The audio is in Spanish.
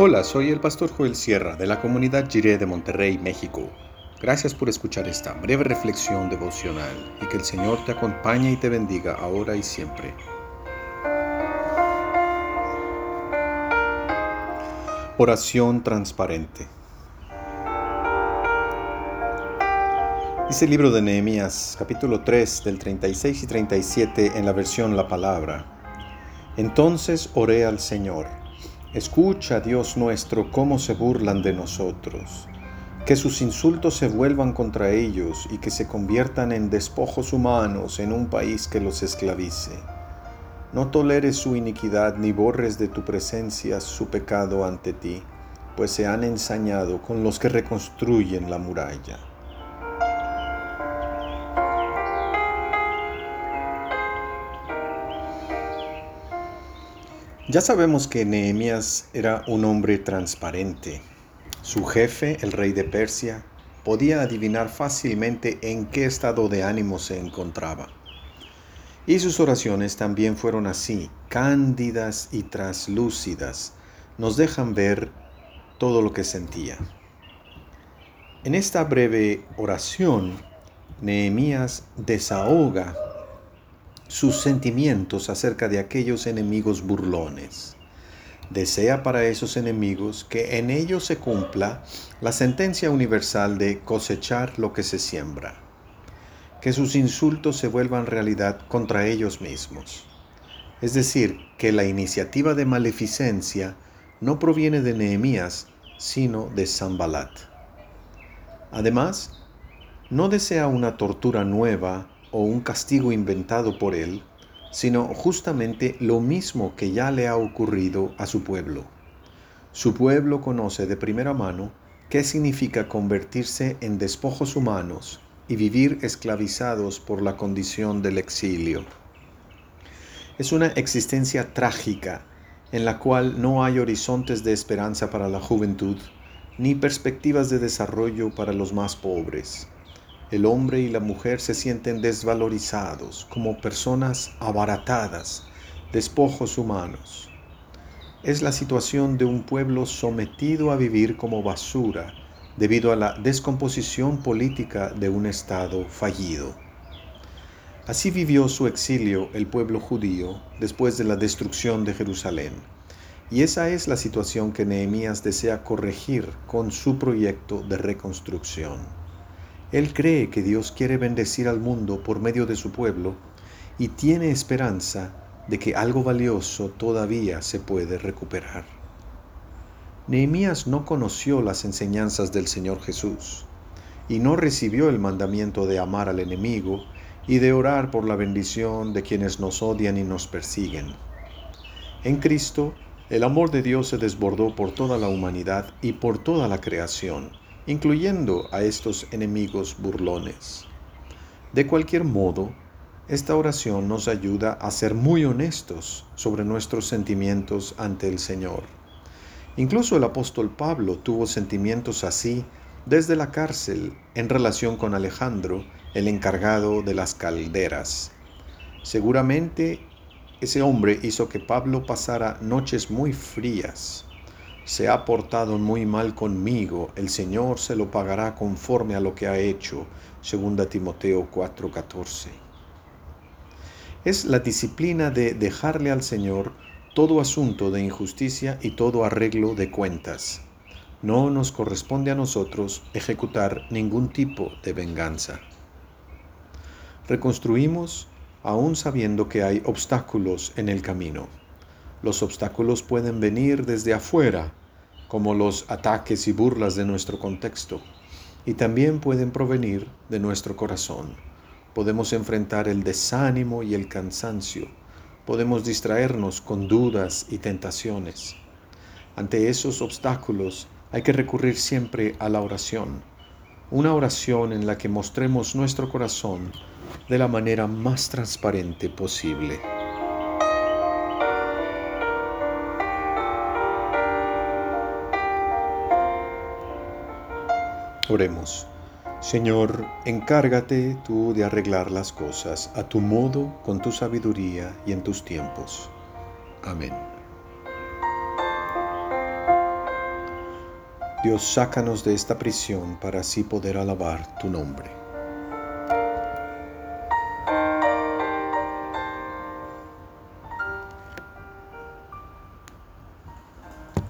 Hola, soy el pastor Joel Sierra de la comunidad Jiré de Monterrey, México. Gracias por escuchar esta breve reflexión devocional y que el Señor te acompañe y te bendiga ahora y siempre. Oración transparente. Dice el libro de Nehemías, capítulo 3, del 36 y 37 en la versión La Palabra. Entonces oré al Señor Escucha, Dios nuestro, cómo se burlan de nosotros. Que sus insultos se vuelvan contra ellos y que se conviertan en despojos humanos en un país que los esclavice. No toleres su iniquidad ni borres de tu presencia su pecado ante ti, pues se han ensañado con los que reconstruyen la muralla. Ya sabemos que Nehemías era un hombre transparente. Su jefe, el rey de Persia, podía adivinar fácilmente en qué estado de ánimo se encontraba. Y sus oraciones también fueron así, cándidas y traslúcidas. Nos dejan ver todo lo que sentía. En esta breve oración, Nehemías desahoga sus sentimientos acerca de aquellos enemigos burlones. Desea para esos enemigos que en ellos se cumpla la sentencia universal de cosechar lo que se siembra, que sus insultos se vuelvan realidad contra ellos mismos. Es decir, que la iniciativa de maleficencia no proviene de Nehemías, sino de Zambalat. Además, no desea una tortura nueva o un castigo inventado por él, sino justamente lo mismo que ya le ha ocurrido a su pueblo. Su pueblo conoce de primera mano qué significa convertirse en despojos humanos y vivir esclavizados por la condición del exilio. Es una existencia trágica en la cual no hay horizontes de esperanza para la juventud ni perspectivas de desarrollo para los más pobres el hombre y la mujer se sienten desvalorizados como personas abaratadas, despojos humanos. Es la situación de un pueblo sometido a vivir como basura debido a la descomposición política de un Estado fallido. Así vivió su exilio el pueblo judío después de la destrucción de Jerusalén. Y esa es la situación que Nehemías desea corregir con su proyecto de reconstrucción. Él cree que Dios quiere bendecir al mundo por medio de su pueblo y tiene esperanza de que algo valioso todavía se puede recuperar. Nehemías no conoció las enseñanzas del Señor Jesús y no recibió el mandamiento de amar al enemigo y de orar por la bendición de quienes nos odian y nos persiguen. En Cristo, el amor de Dios se desbordó por toda la humanidad y por toda la creación incluyendo a estos enemigos burlones. De cualquier modo, esta oración nos ayuda a ser muy honestos sobre nuestros sentimientos ante el Señor. Incluso el apóstol Pablo tuvo sentimientos así desde la cárcel en relación con Alejandro, el encargado de las calderas. Seguramente ese hombre hizo que Pablo pasara noches muy frías se ha portado muy mal conmigo, el Señor se lo pagará conforme a lo que ha hecho. 2 Timoteo 4:14. Es la disciplina de dejarle al Señor todo asunto de injusticia y todo arreglo de cuentas. No nos corresponde a nosotros ejecutar ningún tipo de venganza. Reconstruimos aún sabiendo que hay obstáculos en el camino. Los obstáculos pueden venir desde afuera, como los ataques y burlas de nuestro contexto, y también pueden provenir de nuestro corazón. Podemos enfrentar el desánimo y el cansancio. Podemos distraernos con dudas y tentaciones. Ante esos obstáculos hay que recurrir siempre a la oración, una oración en la que mostremos nuestro corazón de la manera más transparente posible. Oremos. Señor, encárgate tú de arreglar las cosas a tu modo, con tu sabiduría y en tus tiempos. Amén. Dios, sácanos de esta prisión para así poder alabar tu nombre.